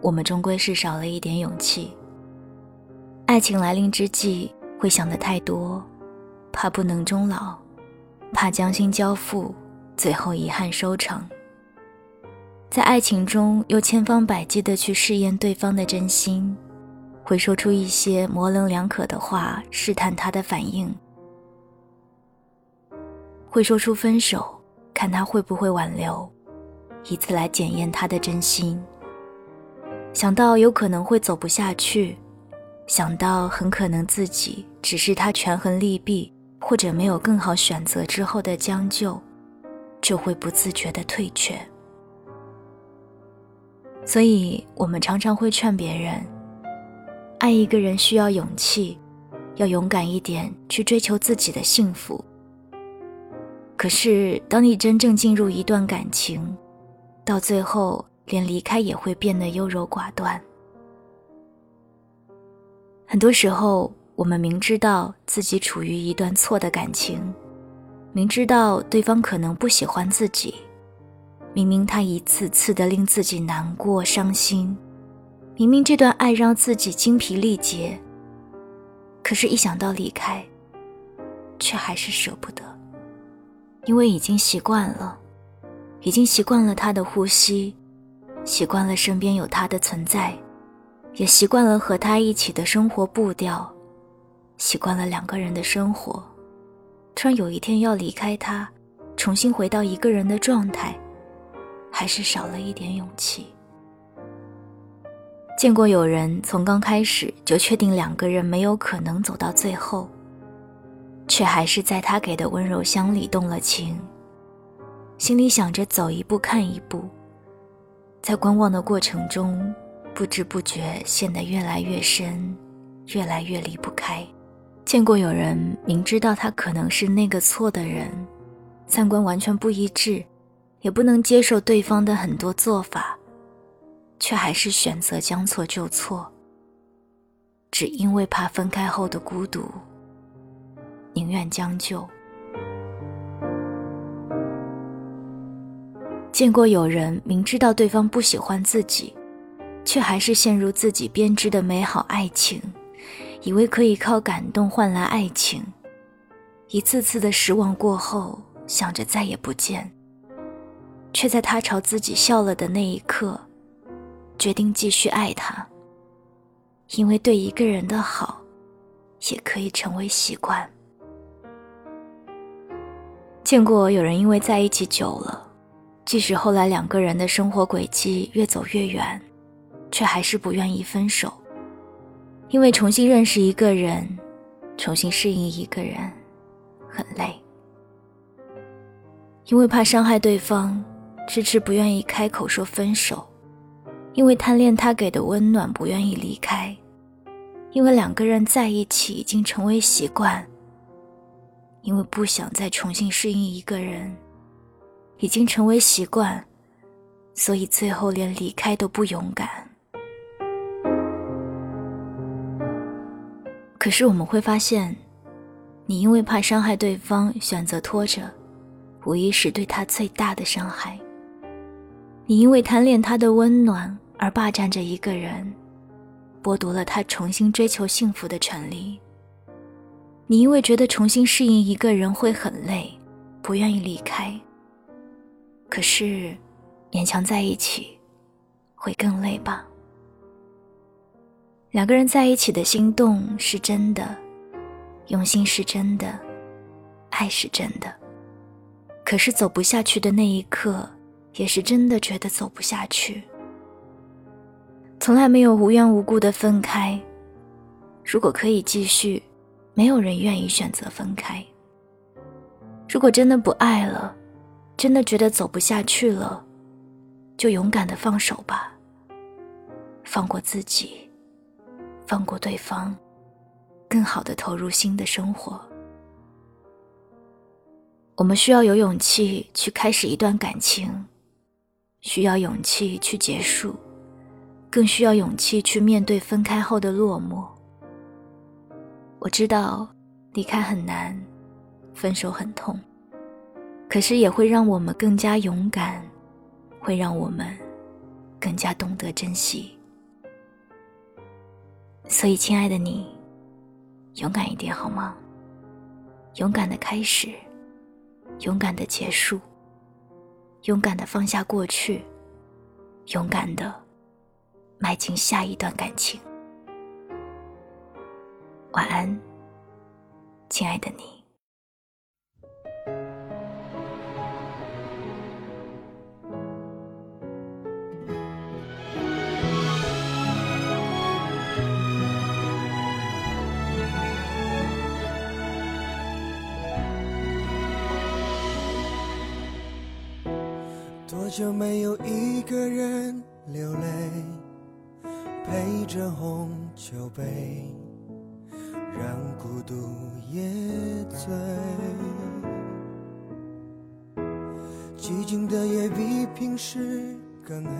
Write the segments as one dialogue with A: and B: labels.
A: 我们终归是少了一点勇气。爱情来临之际，会想的太多，怕不能终老，怕将心交付，最后遗憾收场。在爱情中，又千方百计的去试验对方的真心，会说出一些模棱两可的话，试探他的反应，会说出分手，看他会不会挽留。以此来检验他的真心。想到有可能会走不下去，想到很可能自己只是他权衡利弊，或者没有更好选择之后的将就，就会不自觉的退却。所以，我们常常会劝别人：爱一个人需要勇气，要勇敢一点去追求自己的幸福。可是，当你真正进入一段感情，到最后，连离开也会变得优柔寡断。很多时候，我们明知道自己处于一段错的感情，明知道对方可能不喜欢自己，明明他一次次的令自己难过、伤心，明明这段爱让自己精疲力竭，可是，一想到离开，却还是舍不得，因为已经习惯了。已经习惯了他的呼吸，习惯了身边有他的存在，也习惯了和他一起的生活步调，习惯了两个人的生活。突然有一天要离开他，重新回到一个人的状态，还是少了一点勇气。见过有人从刚开始就确定两个人没有可能走到最后，却还是在他给的温柔乡里动了情。心里想着走一步看一步，在观望的过程中，不知不觉陷得越来越深，越来越离不开。见过有人明知道他可能是那个错的人，三观完全不一致，也不能接受对方的很多做法，却还是选择将错就错，只因为怕分开后的孤独，宁愿将就。见过有人明知道对方不喜欢自己，却还是陷入自己编织的美好爱情，以为可以靠感动换来爱情。一次次的失望过后，想着再也不见，却在他朝自己笑了的那一刻，决定继续爱他。因为对一个人的好，也可以成为习惯。见过有人因为在一起久了。即使后来两个人的生活轨迹越走越远，却还是不愿意分手，因为重新认识一个人，重新适应一个人，很累。因为怕伤害对方，迟迟不愿意开口说分手；因为贪恋他给的温暖，不愿意离开；因为两个人在一起已经成为习惯；因为不想再重新适应一个人。已经成为习惯，所以最后连离开都不勇敢。可是我们会发现，你因为怕伤害对方，选择拖着，无疑是对他最大的伤害。你因为贪恋他的温暖而霸占着一个人，剥夺了他重新追求幸福的权利。你因为觉得重新适应一个人会很累，不愿意离开。可是，勉强在一起，会更累吧？两个人在一起的心动是真的，用心是真的，爱是真的。可是走不下去的那一刻，也是真的觉得走不下去。从来没有无缘无故的分开。如果可以继续，没有人愿意选择分开。如果真的不爱了。真的觉得走不下去了，就勇敢的放手吧。放过自己，放过对方，更好的投入新的生活。我们需要有勇气去开始一段感情，需要勇气去结束，更需要勇气去面对分开后的落寞。我知道离开很难，分手很痛，可是也会让我们更加勇敢，会让我们更加懂得珍惜。所以，亲爱的你，勇敢一点好吗？勇敢的开始。勇敢的结束，勇敢的放下过去，勇敢的迈进下一段感情。晚安，亲爱的你。
B: 就没有一个人流泪，陪着红酒杯，让孤独也醉。寂静的夜比平时更黑，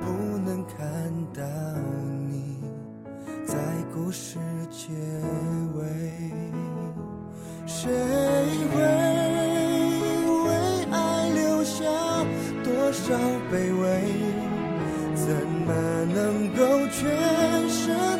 B: 不能看到你在故事结尾，谁够全身